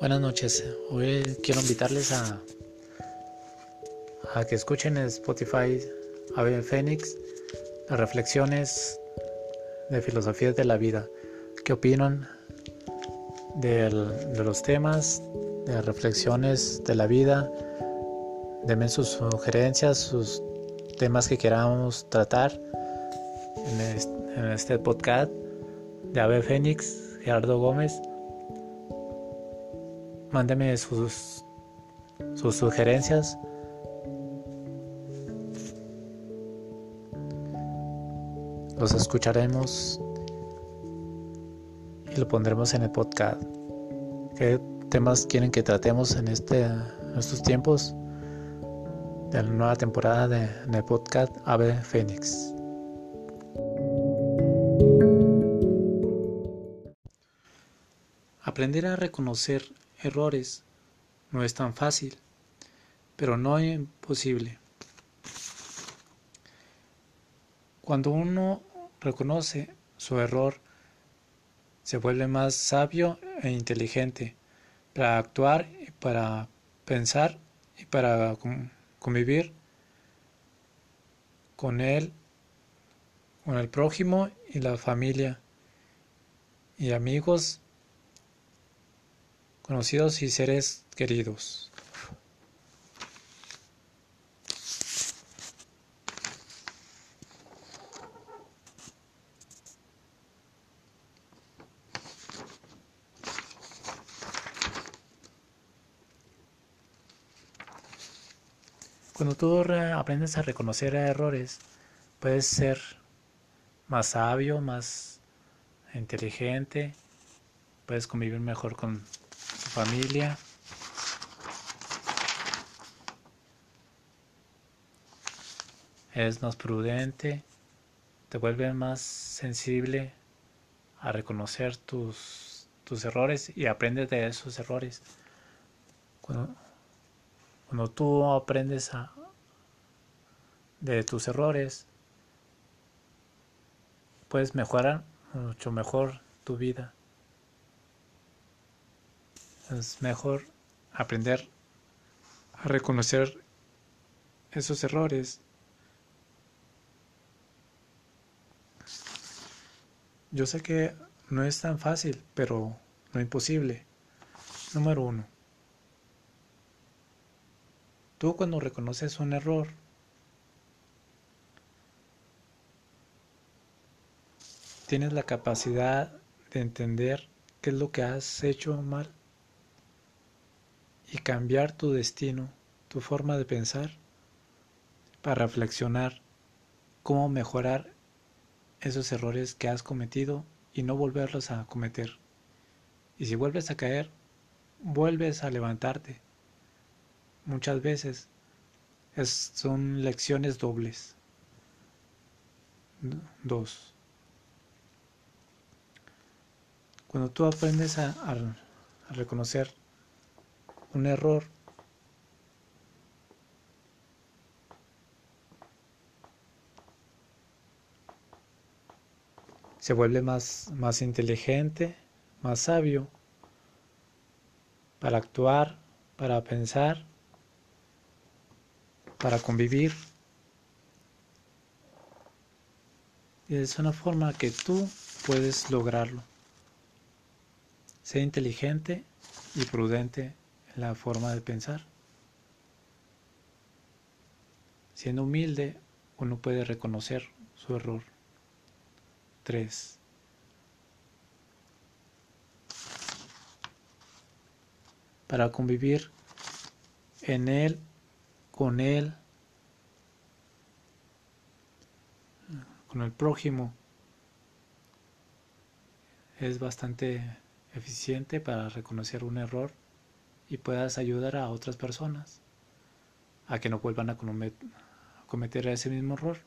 Buenas noches. Hoy quiero invitarles a, que escuchen en Spotify Ave Fénix las reflexiones de filosofías de la vida. ¿Qué opinan de los temas, de reflexiones de la vida? Denme sus sugerencias, sus temas que queramos tratar en este, podcast de Ave Fénix, Gerardo Gómez. Mándeme sus, sugerencias. Los escucharemos y lo pondremos en el podcast. ¿Qué temas quieren que tratemos en, este, estos tiempos de la nueva temporada de, de podcast Ave Fénix? Aprender a reconocer errores no es tan fácil, pero no imposible. Cuando uno reconoce su error, se vuelve más sabio e inteligente para actuar y para pensar y para convivir con él, con el prójimo y la familia y amigos conocidos y seres queridos. Cuando tú aprendes a reconocer errores, puedes ser más sabio, más inteligente, puedes convivir mejor con familia. es más prudente, te vuelve más sensible a reconocer tus, tus errores y aprendes de esos errores. Cuando, cuando tú aprendes a, de tus errores, puedes mejorar mucho mejor tu vida es mejor aprender a reconocer esos errores. Yo sé que no es tan fácil, pero no imposible. Número uno. Tú cuando reconoces un error, tienes la capacidad de entender qué es lo que has hecho mal y cambiar tu destino, tu forma de pensar, para reflexionar cómo mejorar esos errores que has cometido y no volverlos a cometer. Y si vuelves a caer, vuelves a levantarte. Muchas veces son lecciones dobles. Dos. Cuando tú aprendes a, reconocer un error. Se vuelve más, más inteligente, más sabio para actuar, para pensar, para convivir. Y es una forma que tú puedes lograrlo. Sé inteligente y prudente la forma de pensar. Siendo humilde, uno puede reconocer su error. 3. Para convivir en él, con él, con el prójimo, es bastante eficiente para reconocer un error y puedas ayudar a otras personas a que no vuelvan a cometer ese mismo error.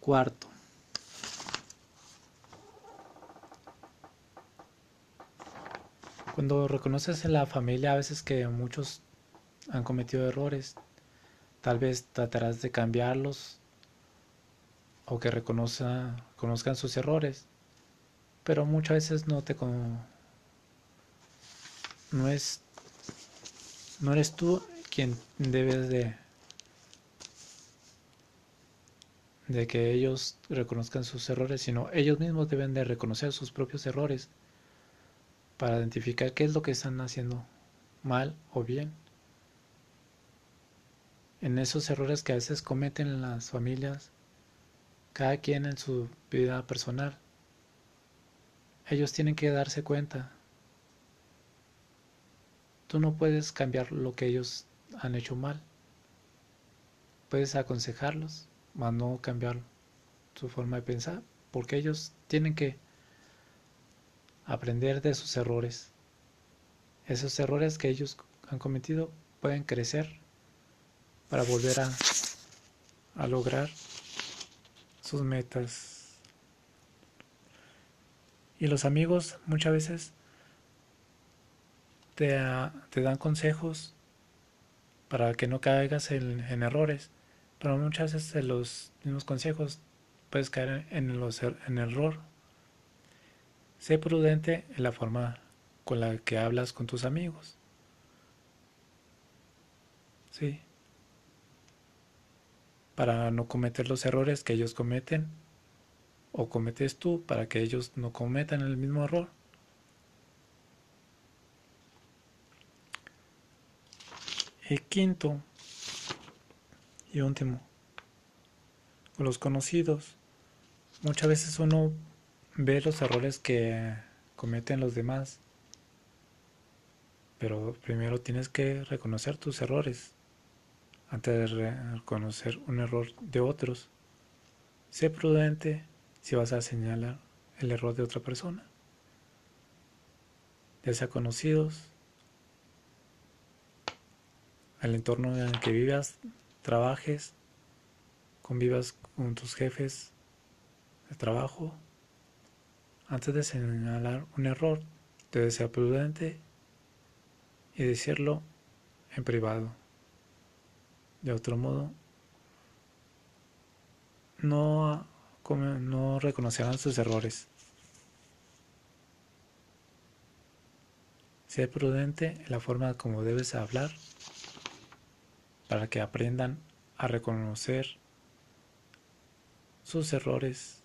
Cuarto, cuando reconoces en la familia a veces que muchos han cometido errores, tal vez tratarás de cambiarlos o que reconozcan sus errores pero muchas veces no te no es no eres tú quien debes de de que ellos reconozcan sus errores, sino ellos mismos deben de reconocer sus propios errores para identificar qué es lo que están haciendo mal o bien. En esos errores que a veces cometen las familias, cada quien en su vida personal, ellos tienen que darse cuenta. Tú no puedes cambiar lo que ellos han hecho mal. Puedes aconsejarlos, mas no cambiar su forma de pensar, porque ellos tienen que aprender de sus errores. Esos errores que ellos han cometido pueden crecer para volver a, a lograr sus metas. Y los amigos muchas veces te, te dan consejos para que no caigas en, errores pero muchas veces los mismos consejos puedes caer en, er, en error. Sé prudente en la forma con la que hablas con tus amigos. Sí. Para no cometer los errores que ellos cometen o cometes tú para que ellos no cometan el mismo error. Y quinto, y último, con los conocidos. Muchas veces uno ve los errores que cometen los demás, pero primero tienes que reconocer tus errores antes de reconocer un error de otros. Sé prudente si vas a señalar el error de otra persona, ya sea conocidos, el entorno en el que vivas, trabajes, convivas con tus jefes de trabajo, antes de señalar un error, debes ser prudente y decirlo en privado. De otro modo, no, no reconocerán sus errores. Sé prudente en la forma como debes hablar para que aprendan a reconocer sus errores.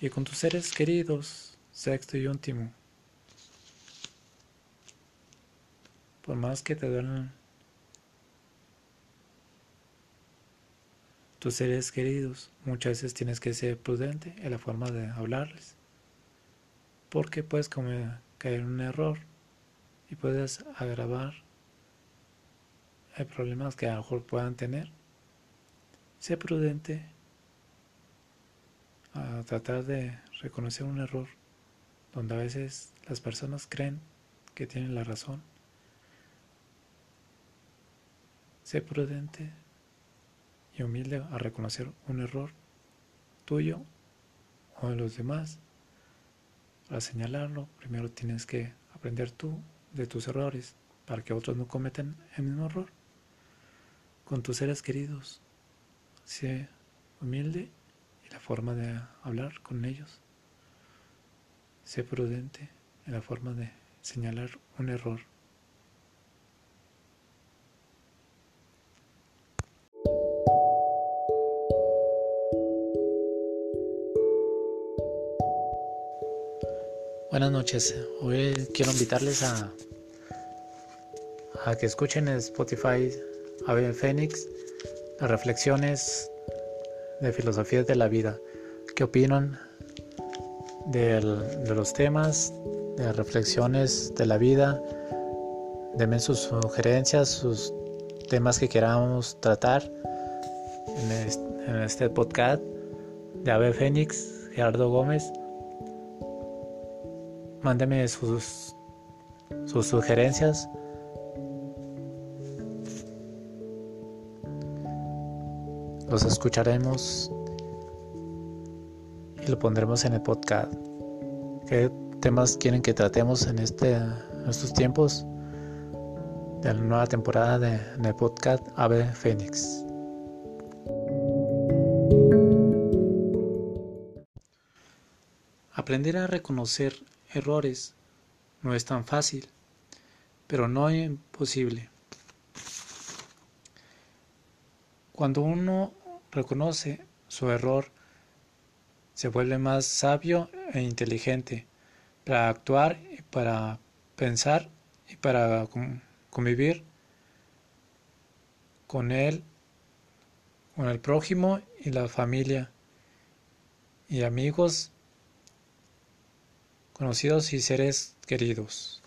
Y con tus seres queridos, sexto y último, por más que te duelen tus seres queridos, muchas veces tienes que ser prudente en la forma de hablarles, porque puedes caer en un error puedes agravar hay problemas que a lo mejor puedan tener. Sé prudente a tratar de reconocer un error donde a veces las personas creen que tienen la razón. Sé prudente y humilde a reconocer un error tuyo o de los demás. Para señalarlo, primero tienes que aprender tú de tus errores para que otros no cometan el mismo error. Con tus seres queridos, sé humilde en la forma de hablar con ellos. Sé prudente en la forma de señalar un error. Buenas noches. Hoy quiero invitarles a, a que escuchen en Spotify Ave Fénix las reflexiones de filosofías de la vida. ¿Qué opinan de los temas, de las reflexiones de la vida? Denme sus sugerencias, sus temas que queramos tratar en este, podcast de Ave Fénix, Gerardo Gómez. Mándeme sus, sugerencias. Los escucharemos y lo pondremos en el podcast. ¿Qué temas quieren que tratemos en, este, estos tiempos de la nueva temporada de, de podcast Ave Fénix? Aprender a reconocer errores no es tan fácil, pero no es imposible. Cuando uno reconoce su error, se vuelve más sabio e inteligente para actuar y para pensar y para convivir con él, con el prójimo y la familia y amigos, conocidos y seres queridos.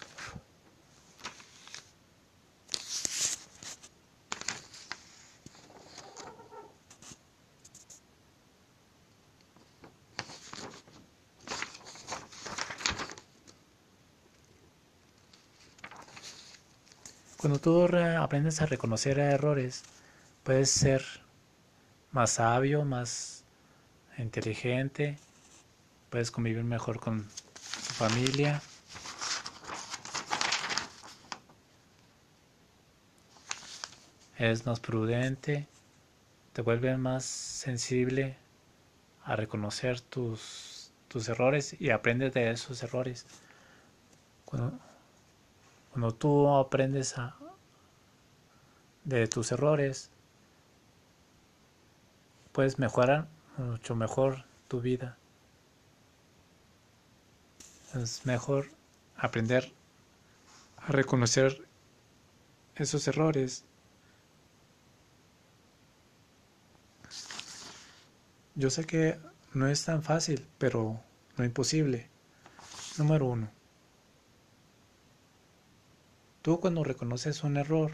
Cuando tú aprendes a reconocer errores, puedes ser más sabio, más inteligente, puedes convivir mejor con familia. Eres más prudente, te vuelves más sensible a reconocer tus, tus errores y aprendes de esos errores. Cuando, cuando tú aprendes a, de tus errores, puedes mejorar mucho mejor tu vida. Es mejor aprender a reconocer esos errores. Yo sé que no es tan fácil, pero no imposible. Número uno. Tú cuando reconoces un error,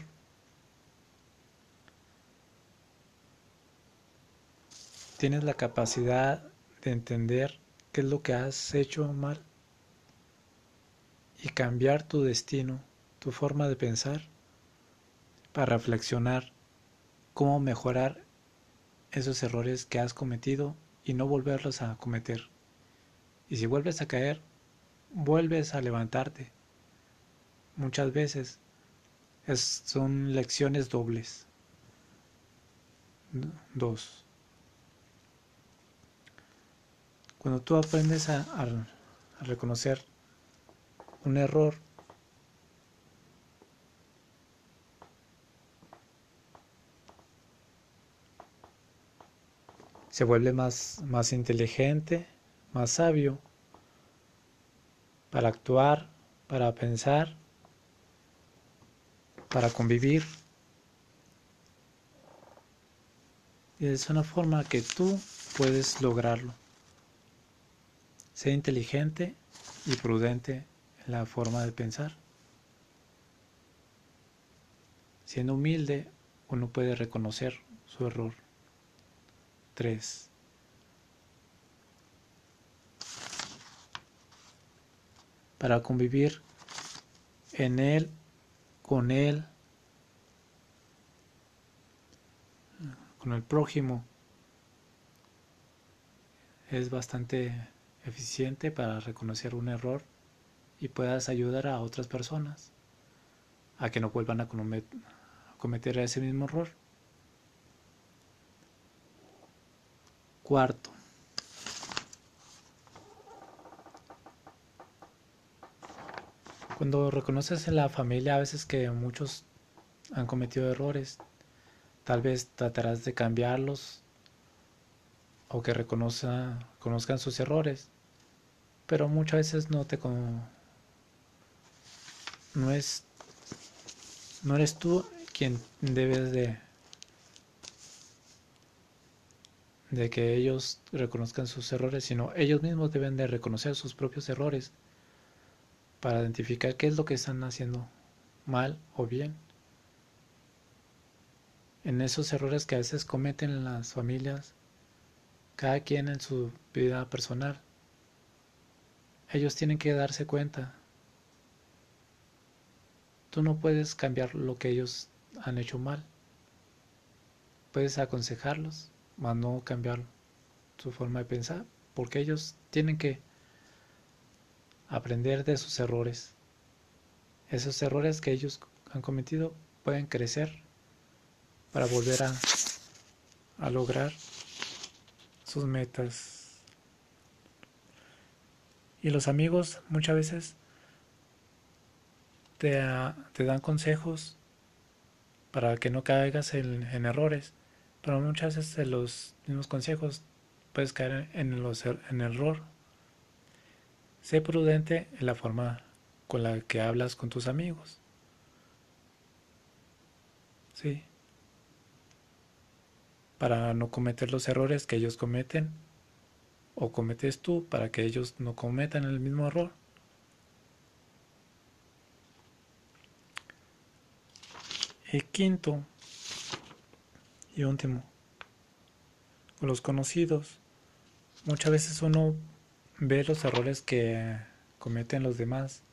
tienes la capacidad de entender qué es lo que has hecho mal y cambiar tu destino, tu forma de pensar, para reflexionar cómo mejorar esos errores que has cometido y no volverlos a cometer. Y si vuelves a caer, vuelves a levantarte muchas veces son lecciones dobles. Dos. Cuando tú aprendes a, reconocer un error, se vuelve más, más inteligente, más sabio para actuar, para pensar para convivir. Y es una forma que tú puedes lograrlo. Sé inteligente y prudente en la forma de pensar. Siendo humilde, uno puede reconocer su error. 3. Para convivir en él con él, con el prójimo, es bastante eficiente para reconocer un error y puedas ayudar a otras personas a que no vuelvan a cometer ese mismo error. Cuarto, Cuando reconoces en la familia a veces que muchos han cometido errores, tal vez tratarás de cambiarlos o que reconozcan sus errores, pero muchas veces no te no es no eres tú quien debes de de que ellos reconozcan sus errores, sino ellos mismos deben de reconocer sus propios errores para identificar qué es lo que están haciendo mal o bien. En esos errores que a veces cometen las familias, cada quien en su vida personal, ellos tienen que darse cuenta. Tú no puedes cambiar lo que ellos han hecho mal. Puedes aconsejarlos, mas no cambiar su forma de pensar, porque ellos tienen que aprender de sus errores. Esos errores que ellos han cometido pueden crecer para volver a, a lograr sus metas. Y los amigos muchas veces te, te dan consejos para que no caigas en, en, errores, pero muchas veces de los mismos consejos puedes caer en, los, er, en error. Sé prudente en la forma con la que hablas con tus amigos. Sí. Para no cometer los errores que ellos cometen o cometes tú para que ellos no cometan el mismo error. Y quinto y último, los conocidos. Muchas veces uno ve los errores que cometen los demás,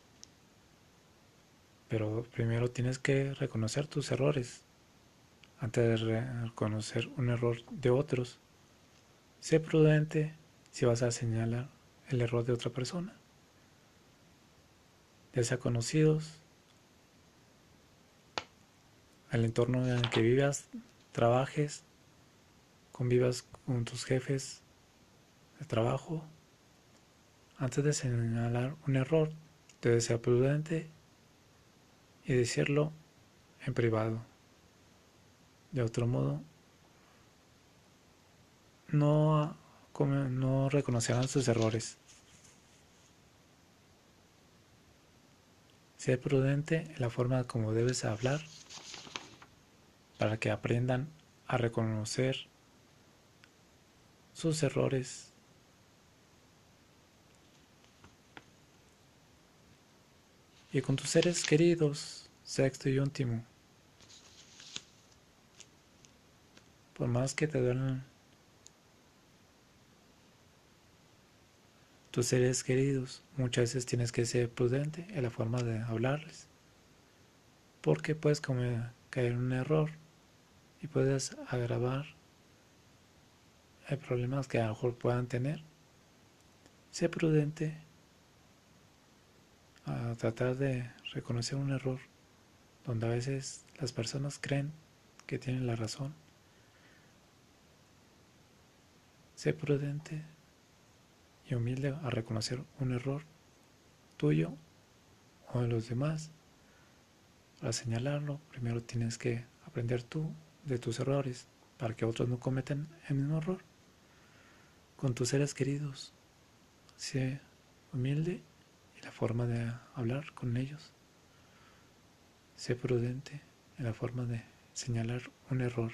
pero primero tienes que reconocer tus errores antes de reconocer un error de otros. Sé prudente si vas a señalar el error de otra persona, ya conocidos, al entorno en el que vivas, trabajes, convivas con tus jefes de trabajo. Antes de señalar un error, debes ser prudente y decirlo en privado. De otro modo, no, no reconocerán sus errores. Sé prudente en la forma como debes hablar para que aprendan a reconocer sus errores. Y con tus seres queridos, sexto y último, por más que te duelen tus seres queridos, muchas veces tienes que ser prudente en la forma de hablarles, porque puedes caer en un error y puedes agravar problemas que a lo mejor puedan tener. Sé prudente a tratar de reconocer un error donde a veces las personas creen que tienen la razón. Sé prudente y humilde a reconocer un error tuyo o de los demás. Para señalarlo, primero tienes que aprender tú de tus errores para que otros no cometan el mismo error. Con tus seres queridos, sé humilde en la forma de hablar con ellos. Sé prudente en la forma de señalar un error